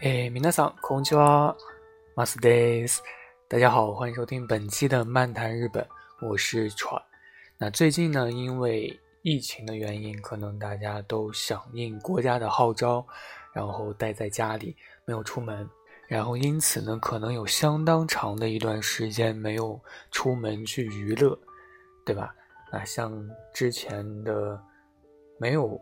哎，皆さんこんにちは、マスです。大家好，欢迎收听本期的漫谈日本，我是川。那最近呢，因为疫情的原因，可能大家都响应国家的号召，然后待在家里，没有出门，然后因此呢，可能有相当长的一段时间没有出门去娱乐，对吧？那像之前的没有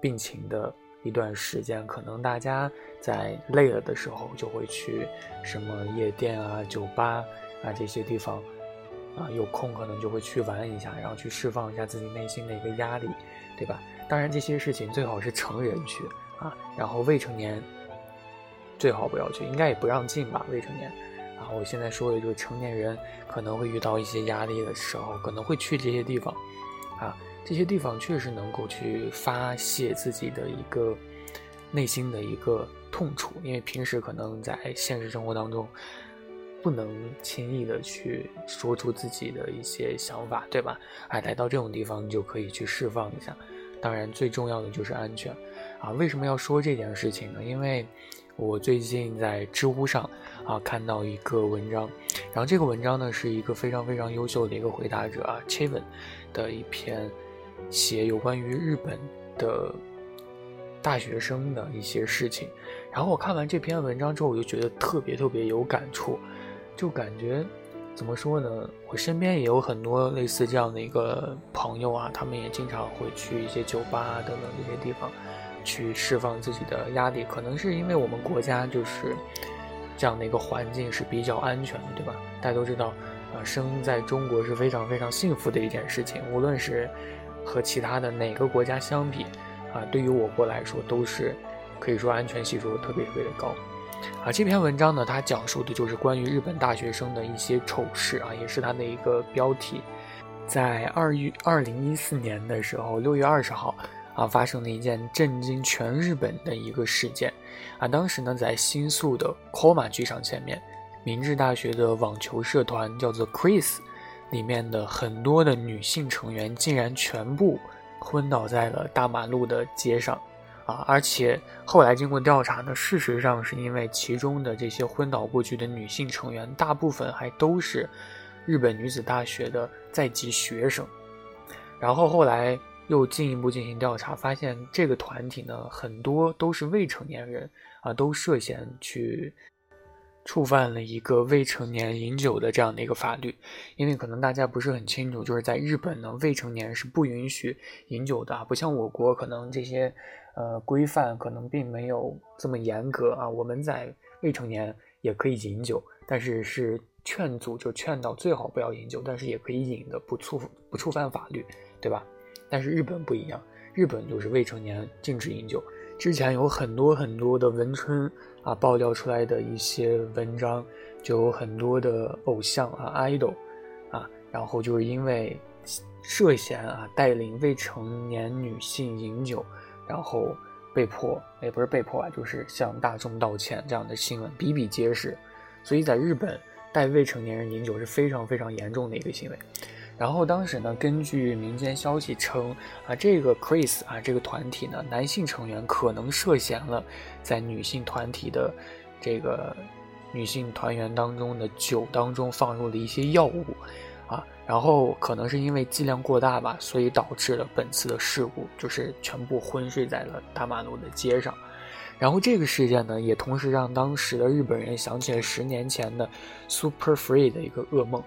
病情的。 一段时间，可能大家在累了的时候，就会去什么夜店啊、酒吧啊这些地方，啊，有空可能就会去玩一下，然后去释放一下自己内心的一个压力，对吧？当然，这些事情最好是成人去啊，然后未成年最好不要去，应该也不让进吧？未成年啊，我现在说的就是成年人可能会遇到一些压力的时候，可能会去这些地方啊。这些地方确实能够去发泄自己的一个内心的一个痛楚，因为平时可能在现实生活当中不能轻易的去说出自己的一些想法，对吧？哎，来到这种地方就可以去释放一下。当然，最重要的就是安全啊！为什么要说这件事情呢？因为我最近在知乎上啊看到一个文章，然后这个文章呢是一个非常非常优秀的一个回答者啊 c h e v e n 的一篇。写有关于日本的大学生的一些事情，然后我看完这篇文章之后，我就觉得特别特别有感触，就感觉怎么说呢？我身边也有很多类似这样的一个朋友啊，他们也经常会去一些酒吧等等这些地方去释放自己的压力，可能是因为我们国家就是这样的一个环境是比较安全的，对吧？大家都知道，啊，生在中国是非常非常幸福的一件事情，无论是。和其他的哪个国家相比，啊，对于我国来说都是可以说安全系数特别特别的高，啊，这篇文章呢，它讲述的就是关于日本大学生的一些丑事啊，也是它的一个标题。在二月二零一四年的时候，六月二十号啊，发生了一件震惊全日本的一个事件，啊，当时呢，在新宿的 Koma 剧场前面，明治大学的网球社团叫做 Chris。里面的很多的女性成员竟然全部昏倒在了大马路的街上，啊！而且后来经过调查呢，事实上是因为其中的这些昏倒过去的女性成员，大部分还都是日本女子大学的在籍学生。然后后来又进一步进行调查，发现这个团体呢，很多都是未成年人，啊，都涉嫌去。触犯了一个未成年饮酒的这样的一个法律，因为可能大家不是很清楚，就是在日本呢，未成年是不允许饮酒的，不像我国可能这些呃规范可能并没有这么严格啊。我们在未成年也可以饮酒，但是是劝阻，就劝导最好不要饮酒，但是也可以饮的，不触不触犯法律，对吧？但是日本不一样，日本就是未成年禁止饮酒。之前有很多很多的文春啊爆料出来的一些文章，就有很多的偶像啊 idol 啊，然后就是因为涉嫌啊带领未成年女性饮酒，然后被迫也不是被迫啊，就是向大众道歉这样的新闻比比皆是，所以在日本带未成年人饮酒是非常非常严重的一个行为。然后当时呢，根据民间消息称，啊，这个 Chris 啊，这个团体呢，男性成员可能涉嫌了在女性团体的这个女性团员当中的酒当中放入了一些药物，啊，然后可能是因为剂量过大吧，所以导致了本次的事故，就是全部昏睡在了大马路的街上。然后这个事件呢，也同时让当时的日本人想起了十年前的 Super Free 的一个噩梦。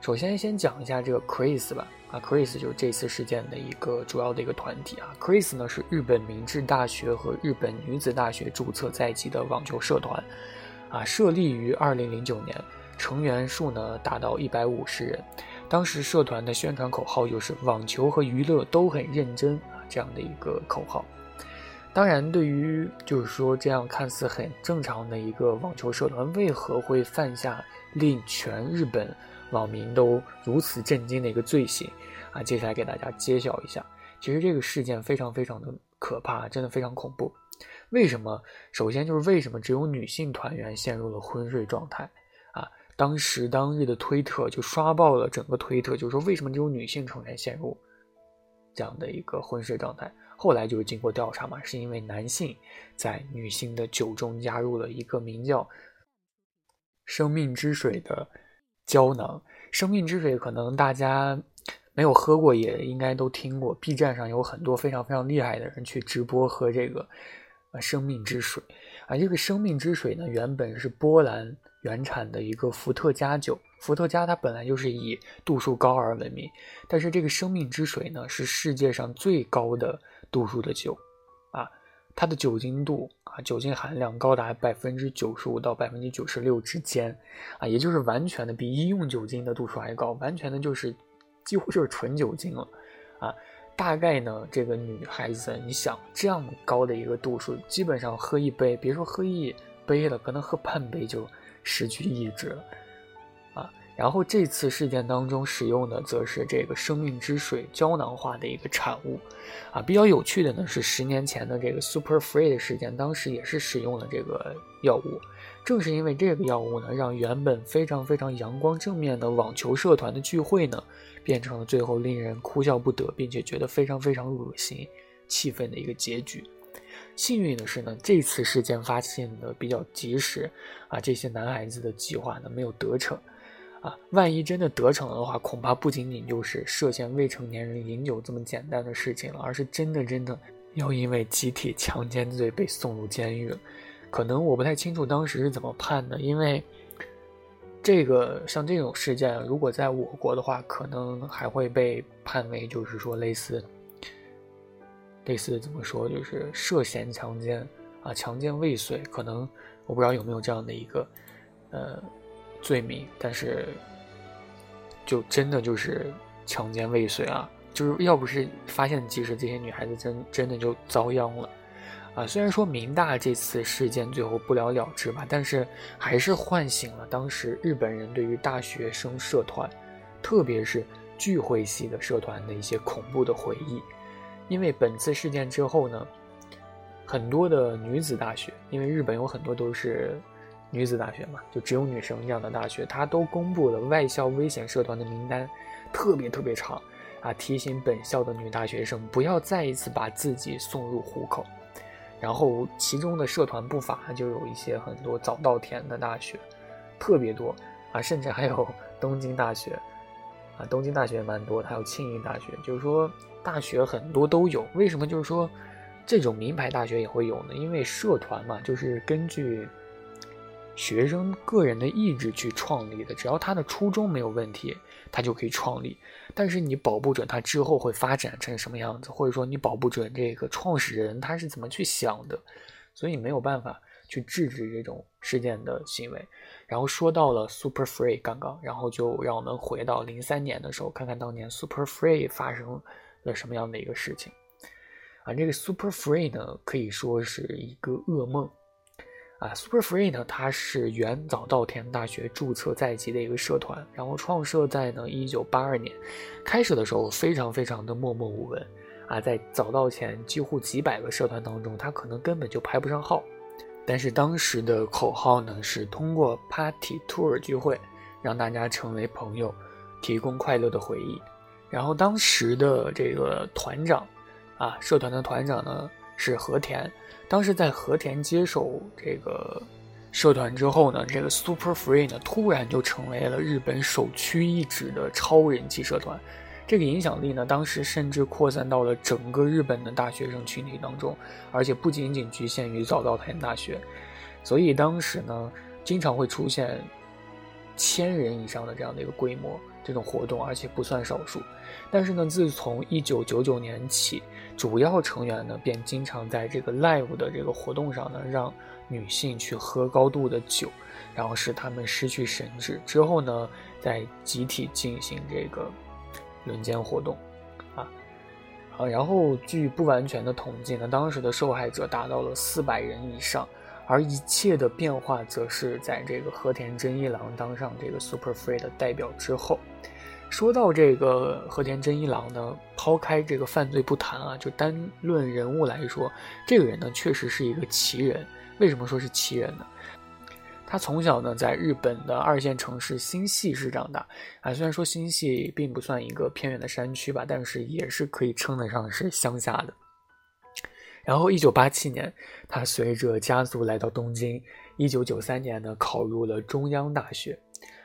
首先，先讲一下这个 Chris 吧。啊，Chris 就是这次事件的一个主要的一个团体啊。Chris 呢是日本明治大学和日本女子大学注册在籍的网球社团，啊，设立于二零零九年，成员数呢达到一百五十人。当时社团的宣传口号就是“网球和娱乐都很认真”啊，这样的一个口号。当然，对于就是说这样看似很正常的一个网球社团，为何会犯下令全日本？网民都如此震惊的一个罪行啊！接下来给大家揭晓一下，其实这个事件非常非常的可怕，真的非常恐怖。为什么？首先就是为什么只有女性团员陷入了昏睡状态啊？当时当日的推特就刷爆了整个推特，就是说为什么只有女性成员陷入这样的一个昏睡状态？后来就是经过调查嘛，是因为男性在女性的酒中加入了一个名叫“生命之水”的胶囊。生命之水可能大家没有喝过，也应该都听过。B 站上有很多非常非常厉害的人去直播喝这个呃生命之水啊。这个生命之水呢，原本是波兰原产的一个伏特加酒。伏特加它本来就是以度数高而闻名，但是这个生命之水呢，是世界上最高的度数的酒。它的酒精度啊，酒精含量高达百分之九十五到百分之九十六之间啊，也就是完全的比医用酒精的度数还高，完全的就是几乎就是纯酒精了啊。大概呢，这个女孩子，你想这样高的一个度数，基本上喝一杯，别说喝一杯了，可能喝半杯就失去意志了。然后这次事件当中使用的则是这个生命之水胶囊化的一个产物，啊，比较有趣的呢是十年前的这个 Super Free 的事件，当时也是使用了这个药物。正是因为这个药物呢，让原本非常非常阳光正面的网球社团的聚会呢，变成了最后令人哭笑不得，并且觉得非常非常恶心、气愤的一个结局。幸运的是呢，这次事件发现的比较及时，啊，这些男孩子的计划呢没有得逞。啊，万一真的得逞的话，恐怕不仅仅就是涉嫌未成年人饮酒这么简单的事情了，而是真的真的要因为集体强奸罪被送入监狱了。可能我不太清楚当时是怎么判的，因为这个像这种事件，如果在我国的话，可能还会被判为就是说类似类似怎么说，就是涉嫌强奸啊，强奸未遂，可能我不知道有没有这样的一个呃。罪名，但是就真的就是强奸未遂啊！就是要不是发现及时，这些女孩子真真的就遭殃了啊！虽然说明大这次事件最后不了了之吧，但是还是唤醒了当时日本人对于大学生社团，特别是聚会系的社团的一些恐怖的回忆。因为本次事件之后呢，很多的女子大学，因为日本有很多都是。女子大学嘛，就只有女生这样的大学，它都公布了外校危险社团的名单，特别特别长啊！提醒本校的女大学生不要再一次把自己送入虎口。然后其中的社团不乏就有一些很多早稻田的大学，特别多啊，甚至还有东京大学啊，东京大学蛮多，还有庆应大学，就是说大学很多都有。为什么就是说这种名牌大学也会有呢？因为社团嘛，就是根据。学生个人的意志去创立的，只要他的初衷没有问题，他就可以创立。但是你保不准他之后会发展成什么样子，或者说你保不准这个创始人他是怎么去想的，所以没有办法去制止这种事件的行为。然后说到了 Super Free 刚刚，然后就让我们回到零三年的时候，看看当年 Super Free 发生了什么样的一个事情。啊，这个 Super Free 呢，可以说是一个噩梦。啊，Super Free 呢，它是原早稻田大学注册在籍的一个社团，然后创设在呢一九八二年，开始的时候非常非常的默默无闻，啊，在早稻田几乎几百个社团当中，它可能根本就排不上号，但是当时的口号呢是通过 Party Tour 聚会，让大家成为朋友，提供快乐的回忆，然后当时的这个团长，啊，社团的团长呢是和田。当时在和田接手这个社团之后呢，这个 Super Free 呢突然就成为了日本首屈一指的超人气社团，这个影响力呢，当时甚至扩散到了整个日本的大学生群体当中，而且不仅仅局限于早稻田大学，所以当时呢，经常会出现千人以上的这样的一个规模这种活动，而且不算少数。但是呢，自从一九九九年起。主要成员呢，便经常在这个 live 的这个活动上呢，让女性去喝高度的酒，然后使她们失去神智，之后呢，再集体进行这个轮奸活动，啊，啊，然后据不完全的统计呢，当时的受害者达到了四百人以上，而一切的变化则是在这个和田真一郎当上这个 Super Free 的代表之后。说到这个和田真一郎呢，抛开这个犯罪不谈啊，就单论人物来说，这个人呢确实是一个奇人。为什么说是奇人呢？他从小呢在日本的二线城市新系市长大啊，虽然说新系并不算一个偏远的山区吧，但是也是可以称得上是乡下的。然后，一九八七年，他随着家族来到东京。一九九三年呢，考入了中央大学。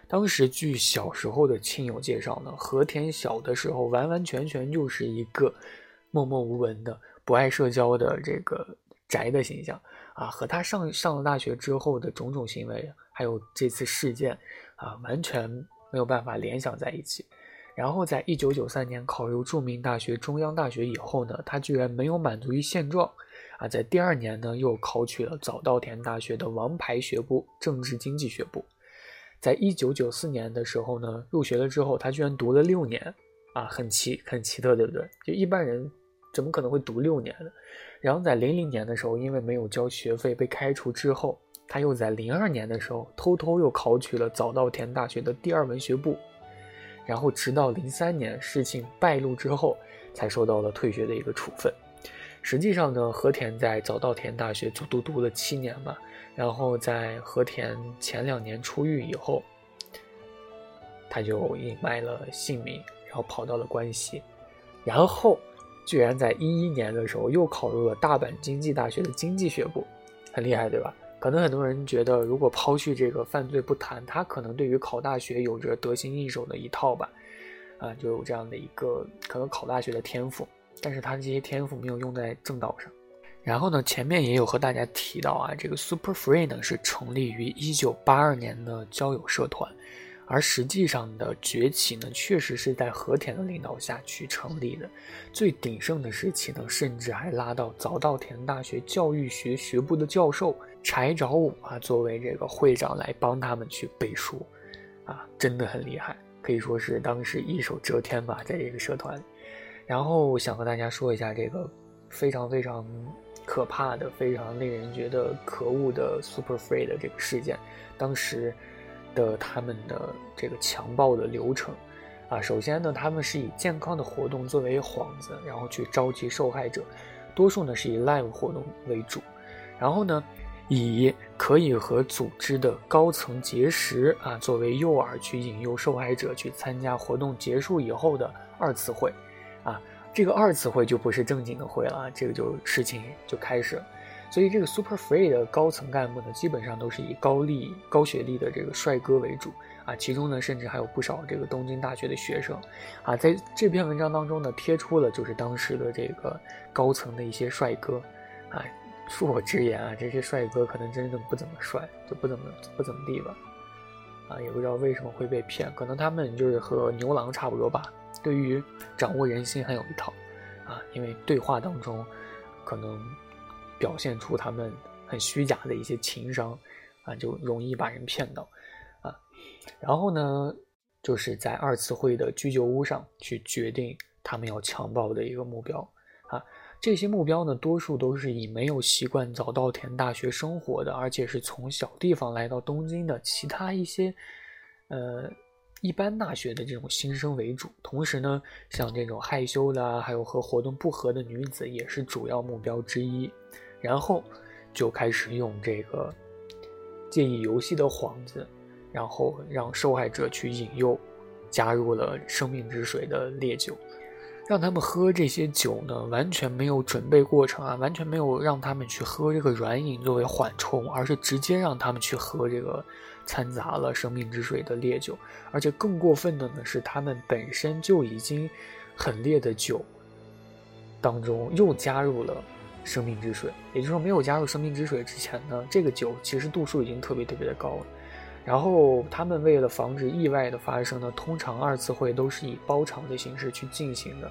当时据小时候的亲友介绍呢，和田小的时候完完全全就是一个默默无闻的、不爱社交的这个宅的形象啊。和他上上了大学之后的种种行为，还有这次事件啊，完全没有办法联想在一起。然后，在一九九三年考入著名大学中央大学以后呢，他居然没有满足于现状，啊，在第二年呢又考取了早稻田大学的王牌学部政治经济学部。在一九九四年的时候呢，入学了之后，他居然读了六年，啊，很奇很奇特，对不对？就一般人怎么可能会读六年呢？然后在零零年的时候，因为没有交学费被开除之后，他又在零二年的时候偷偷又考取了早稻田大学的第二文学部。然后直到零三年事情败露之后，才受到了退学的一个处分。实际上呢，和田在早稻田大学足足读了七年嘛。然后在和田前两年出狱以后，他就隐瞒了姓名，然后跑到了关西，然后居然在一一年的时候又考入了大阪经济大学的经济学部，很厉害，对吧？可能很多人觉得，如果抛去这个犯罪不谈，他可能对于考大学有着得心应手的一套吧，啊，就有这样的一个可能考大学的天赋，但是他这些天赋没有用在正道上。然后呢，前面也有和大家提到啊，这个 Super Free 呢是成立于一九八二年的交友社团。而实际上的崛起呢，确实是在和田的领导下去成立的。最鼎盛的时期呢，甚至还拉到早稻田大学教育学学部的教授柴沼武啊，作为这个会长来帮他们去背书，啊，真的很厉害，可以说是当时一手遮天吧，在这个社团。然后想和大家说一下这个非常非常可怕的、非常令人觉得可恶的 Super Free 的这个事件，当时。的他们的这个强暴的流程，啊，首先呢，他们是以健康的活动作为幌子，然后去召集受害者，多数呢是以 live 活动为主，然后呢，以可以和组织的高层结识啊作为诱饵，去引诱受害者去参加活动结束以后的二次会，这个二次会就不是正经的会了，这个就事情就开始了。所以这个 Super Free 的高层干部呢，基本上都是以高丽、高学历的这个帅哥为主啊，其中呢，甚至还有不少这个东京大学的学生啊。在这篇文章当中呢，贴出了就是当时的这个高层的一些帅哥啊。恕我直言啊，这些帅哥可能真的不怎么帅，就不怎么不怎么地吧。啊，也不知道为什么会被骗，可能他们就是和牛郎差不多吧，对于掌握人心很有一套啊，因为对话当中可能。表现出他们很虚假的一些情商，啊，就容易把人骗到，啊，然后呢，就是在二次会的居酒屋上去决定他们要强暴的一个目标，啊，这些目标呢，多数都是以没有习惯早稻田大学生活的，而且是从小地方来到东京的其他一些，呃，一般大学的这种新生为主，同时呢，像这种害羞的，还有和活动不合的女子也是主要目标之一。然后就开始用这个借以游戏的幌子，然后让受害者去引诱，加入了生命之水的烈酒，让他们喝这些酒呢，完全没有准备过程啊，完全没有让他们去喝这个软饮作为缓冲，而是直接让他们去喝这个掺杂了生命之水的烈酒，而且更过分的呢是，他们本身就已经很烈的酒当中又加入了。生命之水，也就是说，没有加入生命之水之前呢，这个酒其实度数已经特别特别的高了。然后他们为了防止意外的发生呢，通常二次会都是以包场的形式去进行的。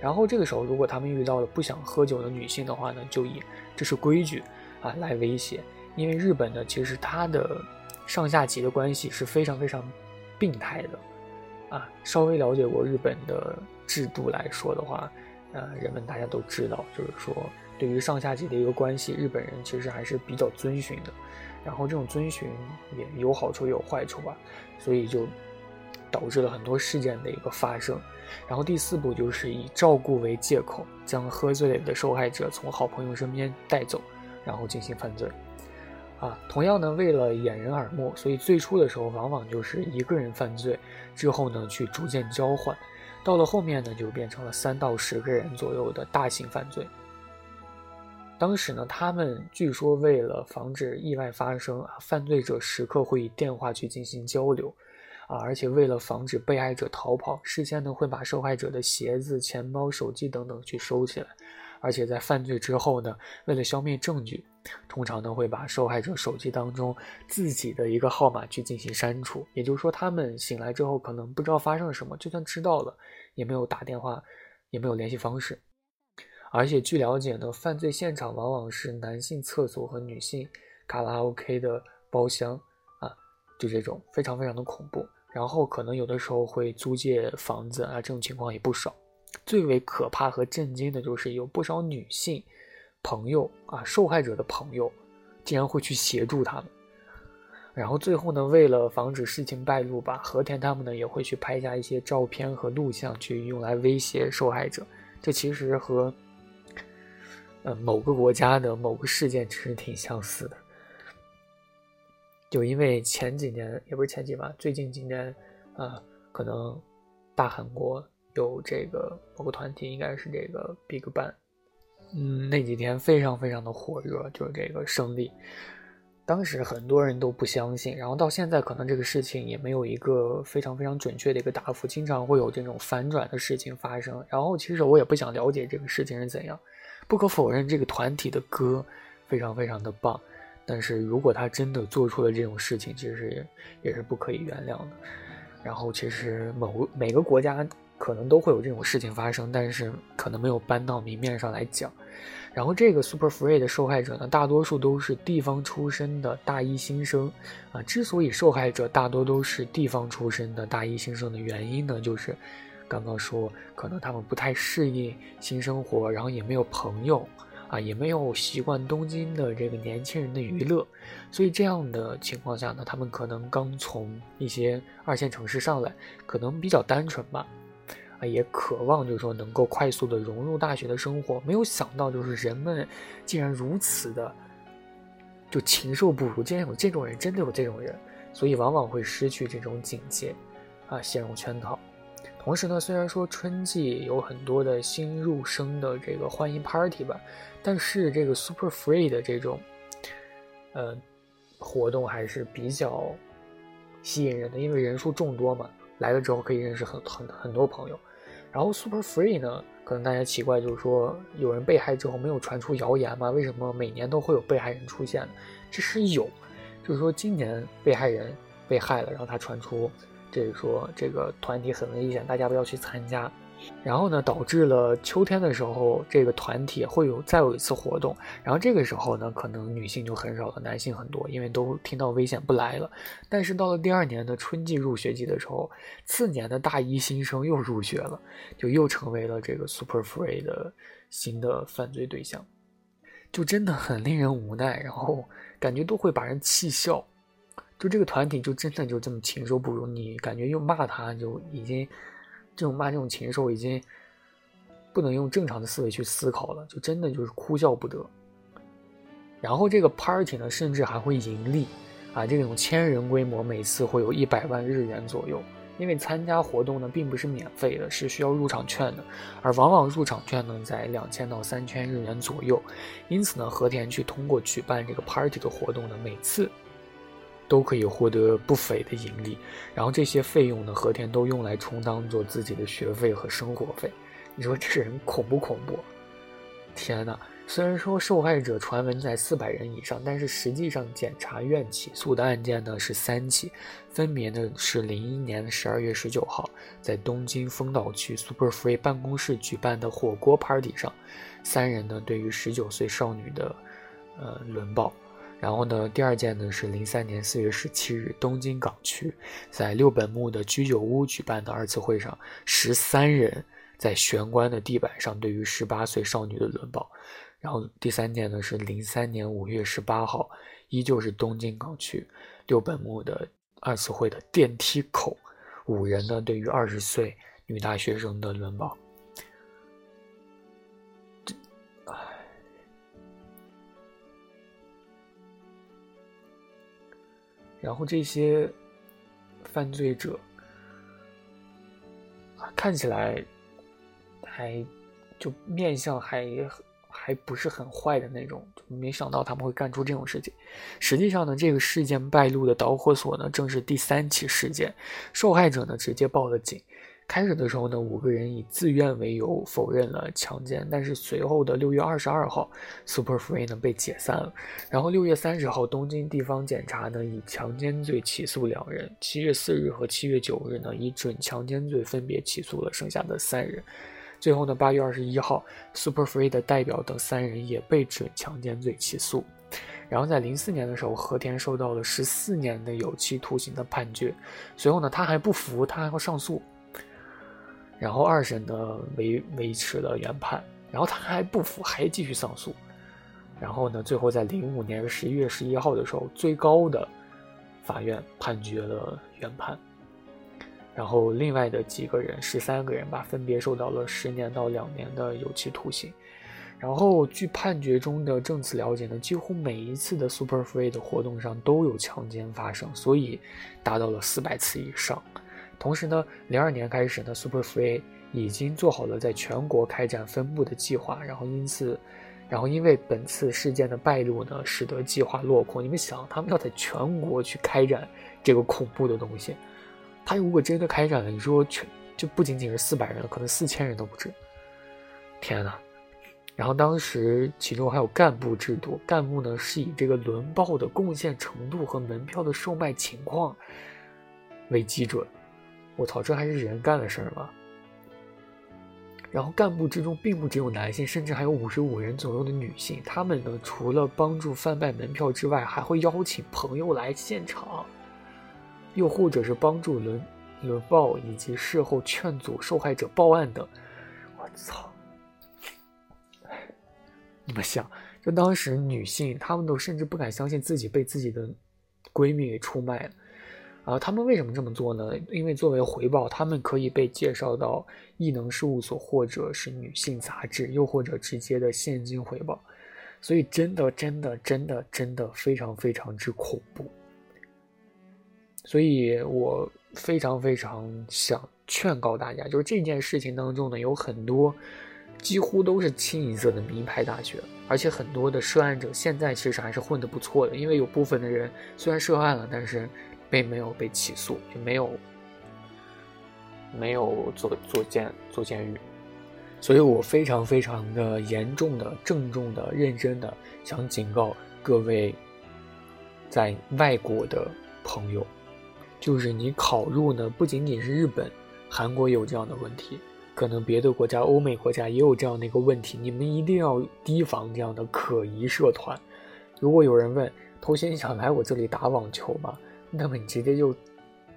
然后这个时候，如果他们遇到了不想喝酒的女性的话呢，就以这是规矩啊来威胁。因为日本呢，其实它的上下级的关系是非常非常病态的啊。稍微了解过日本的制度来说的话，呃，人们大家都知道，就是说。对于上下级的一个关系，日本人其实还是比较遵循的，然后这种遵循也有好处也有坏处吧，所以就导致了很多事件的一个发生。然后第四步就是以照顾为借口，将喝醉了的受害者从好朋友身边带走，然后进行犯罪。啊，同样呢，为了掩人耳目，所以最初的时候往往就是一个人犯罪，之后呢去逐渐交换，到了后面呢就变成了三到十个人左右的大型犯罪。当时呢，他们据说为了防止意外发生啊，犯罪者时刻会以电话去进行交流，啊，而且为了防止被害者逃跑，事先呢会把受害者的鞋子、钱包、手机等等去收起来，而且在犯罪之后呢，为了消灭证据，通常呢会把受害者手机当中自己的一个号码去进行删除。也就是说，他们醒来之后可能不知道发生了什么，就算知道了，也没有打电话，也没有联系方式。而且据了解呢，犯罪现场往往是男性厕所和女性卡拉 OK 的包厢啊，就这种非常非常的恐怖。然后可能有的时候会租借房子啊，这种情况也不少。最为可怕和震惊的就是有不少女性朋友啊，受害者的朋友竟然会去协助他们。然后最后呢，为了防止事情败露吧，和田他们呢也会去拍下一些照片和录像，去用来威胁受害者。这其实和呃，某个国家的某个事件其实挺相似的，就因为前几年也不是前几吧，最近几年啊，可能大韩国有这个某个团体，应该是这个 Big Bang，嗯，那几天非常非常的火热，就是这个胜利，当时很多人都不相信，然后到现在可能这个事情也没有一个非常非常准确的一个答复，经常会有这种反转的事情发生，然后其实我也不想了解这个事情是怎样。不可否认，这个团体的歌非常非常的棒，但是如果他真的做出了这种事情，其实也是不可以原谅的。然后，其实某每个国家可能都会有这种事情发生，但是可能没有搬到明面上来讲。然后，这个 Super Free 的受害者呢，大多数都是地方出身的大一新生啊。之所以受害者大多都是地方出身的大一新生的原因呢，就是。刚刚说，可能他们不太适应新生活，然后也没有朋友，啊，也没有习惯东京的这个年轻人的娱乐，所以这样的情况下呢，他们可能刚从一些二线城市上来，可能比较单纯吧，啊，也渴望就是说能够快速的融入大学的生活，没有想到就是人们竟然如此的就禽兽不如，竟然有这种人，真的有这种人，所以往往会失去这种警戒，啊，陷入圈套。同时呢，虽然说春季有很多的新入生的这个欢迎 party 吧，但是这个 super free 的这种，呃，活动还是比较吸引人的，因为人数众多嘛，来了之后可以认识很很很多朋友。然后 super free 呢，可能大家奇怪，就是说有人被害之后没有传出谣言吗？为什么每年都会有被害人出现？这是有，就是说今年被害人被害了，然后他传出。这是说这个团体很危险，大家不要去参加。然后呢，导致了秋天的时候，这个团体会有再有一次活动。然后这个时候呢，可能女性就很少了，男性很多，因为都听到危险不来了。但是到了第二年的春季入学季的时候，次年的大一新生又入学了，就又成为了这个 Super Free 的新的犯罪对象，就真的很令人无奈，然后感觉都会把人气笑。就这个团体就真的就这么禽兽不如，你感觉又骂他就已经，这种骂这种禽兽已经不能用正常的思维去思考了，就真的就是哭笑不得。然后这个 party 呢，甚至还会盈利，啊，这种千人规模，每次会有一百万日元左右。因为参加活动呢并不是免费的，是需要入场券的，而往往入场券呢在两千到三千日元左右。因此呢，和田去通过举办这个 party 的活动呢，每次。都可以获得不菲的盈利，然后这些费用呢，和田都用来充当做自己的学费和生活费。你说这人恐不恐怖？天哪！虽然说受害者传闻在四百人以上，但是实际上检察院起诉的案件呢是三起，分别呢是零一年十二月十九号在东京丰岛区 Super Free 办公室举办的火锅 party 上，三人呢对于十九岁少女的呃轮暴。然后呢，第二件呢是零三年四月十七日，东京港区在六本木的居酒屋举办的二次会上，十三人在玄关的地板上对于十八岁少女的轮暴。然后第三件呢是零三年五月十八号，依旧是东京港区六本木的二次会的电梯口，五人呢对于二十岁女大学生的轮暴。然后这些犯罪者看起来还就面相还还不是很坏的那种，没想到他们会干出这种事情。实际上呢，这个事件败露的导火索呢，正是第三起事件，受害者呢直接报了警。开始的时候呢，五个人以自愿为由否认了强奸，但是随后的六月二十二号，Super Free 呢被解散了。然后六月三十号，东京地方检察呢以强奸罪起诉两人。七月四日和七月九日呢以准强奸罪分别起诉了剩下的三人。最后呢，八月二十一号，Super Free 的代表等三人也被准强奸罪起诉。然后在零四年的时候，和田受到了十四年的有期徒刑的判决。随后呢，他还不服，他还要上诉。然后二审呢维维持了原判，然后他还不服，还继续上诉。然后呢，最后在零五年十一月十一号的时候，最高的法院判决了原判。然后另外的几个人，十三个人吧，分别受到了十年到两年的有期徒刑。然后据判决中的证词了解呢，几乎每一次的 Super Free 的活动上都有强奸发生，所以达到了四百次以上。同时呢，零二年开始呢，Super Free 已经做好了在全国开展分部的计划。然后因此，然后因为本次事件的败露呢，使得计划落空。你们想，他们要在全国去开展这个恐怖的东西，他如果真的开展了，你说全就不仅仅是四百人了，可能四千人都不止。天哪！然后当时其中还有干部制度，干部呢是以这个轮报的贡献程度和门票的售卖情况为基准。我操，这还是人干的事儿吗？然后干部之中并不只有男性，甚至还有五十五人左右的女性。他们呢，除了帮助贩卖门票之外，还会邀请朋友来现场，又或者是帮助轮轮报以及事后劝阻受害者报案等。我操！你们想，就当时女性，她们都甚至不敢相信自己被自己的闺蜜给出卖了。啊，他们为什么这么做呢？因为作为回报，他们可以被介绍到异能事务所，或者是女性杂志，又或者直接的现金回报。所以，真的，真的，真的，真的非常非常之恐怖。所以我非常非常想劝告大家，就是这件事情当中呢，有很多几乎都是清一色的名牌大学，而且很多的涉案者现在其实还是混得不错的，因为有部分的人虽然涉案了，但是。并没有被起诉，就没有没有做做监做监狱，所以我非常非常的严重的、郑重的、认真的想警告各位在外国的朋友，就是你考入呢，不仅仅是日本、韩国有这样的问题，可能别的国家、欧美国家也有这样的一个问题，你们一定要提防这样的可疑社团。如果有人问，头先想来我这里打网球吗？那么你直接就，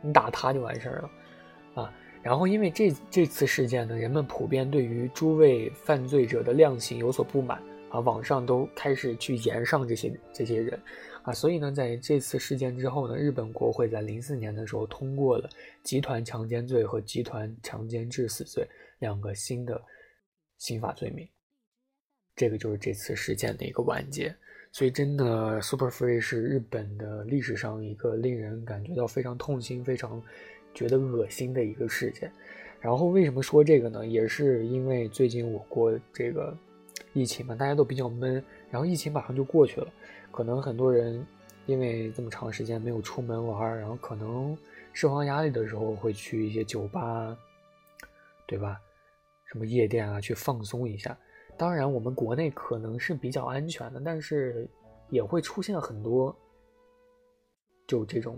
你打他就完事儿了，啊，然后因为这这次事件呢，人们普遍对于诸位犯罪者的量刑有所不满啊，网上都开始去言上这些这些人，啊，所以呢，在这次事件之后呢，日本国会在零四年的时候通过了集团强奸罪和集团强奸致死罪两个新的刑法罪名，这个就是这次事件的一个完结。所以，真的，Super Free 是日本的历史上一个令人感觉到非常痛心、非常觉得恶心的一个事件。然后，为什么说这个呢？也是因为最近我国这个疫情嘛，大家都比较闷。然后，疫情马上就过去了，可能很多人因为这么长时间没有出门玩，然后可能释放压力的时候会去一些酒吧，对吧？什么夜店啊，去放松一下。当然，我们国内可能是比较安全的，但是也会出现很多，就这种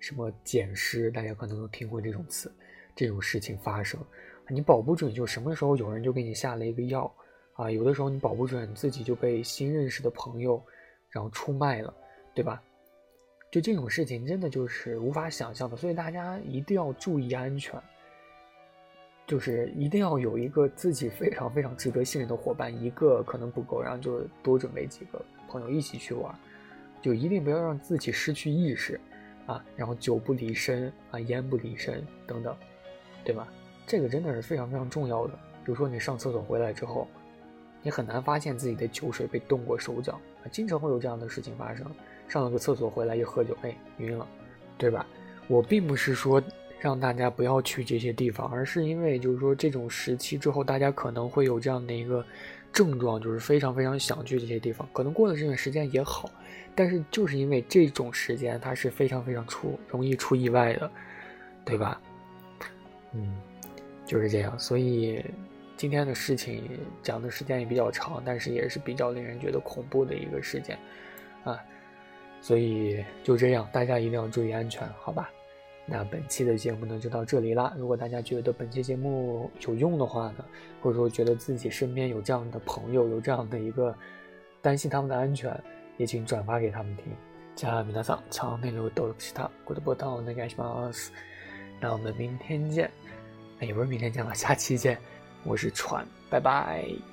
什么捡尸，大家可能都听过这种词，这种事情发生，你保不准就什么时候有人就给你下了一个药啊，有的时候你保不准自己就被新认识的朋友然后出卖了，对吧？就这种事情真的就是无法想象的，所以大家一定要注意安全。就是一定要有一个自己非常非常值得信任的伙伴，一个可能不够，然后就多准备几个朋友一起去玩，就一定不要让自己失去意识，啊，然后酒不离身啊，烟不离身等等，对吧？这个真的是非常非常重要的。比如说你上厕所回来之后，你很难发现自己的酒水被动过手脚，啊，经常会有这样的事情发生。上了个厕所回来一喝酒，哎，晕了，对吧？我并不是说。让大家不要去这些地方，而是因为就是说这种时期之后，大家可能会有这样的一个症状就是非常非常想去这些地方。可能过了这段时间也好，但是就是因为这种时间它是非常非常出容易出意外的，对吧？嗯，就是这样。所以今天的事情讲的时间也比较长，但是也是比较令人觉得恐怖的一个事件啊。所以就这样，大家一定要注意安全，好吧？那本期的节目呢就到这里啦。如果大家觉得本期节目有用的话呢，或者说觉得自己身边有这样的朋友，有这样的一个担心他们的安全，也请转发给他们听。じゃあ皆さん、チャンネル登録したグッドボタンお願いします。那我们明天见，哎，也不是明天见了，下期见。我是船，拜拜。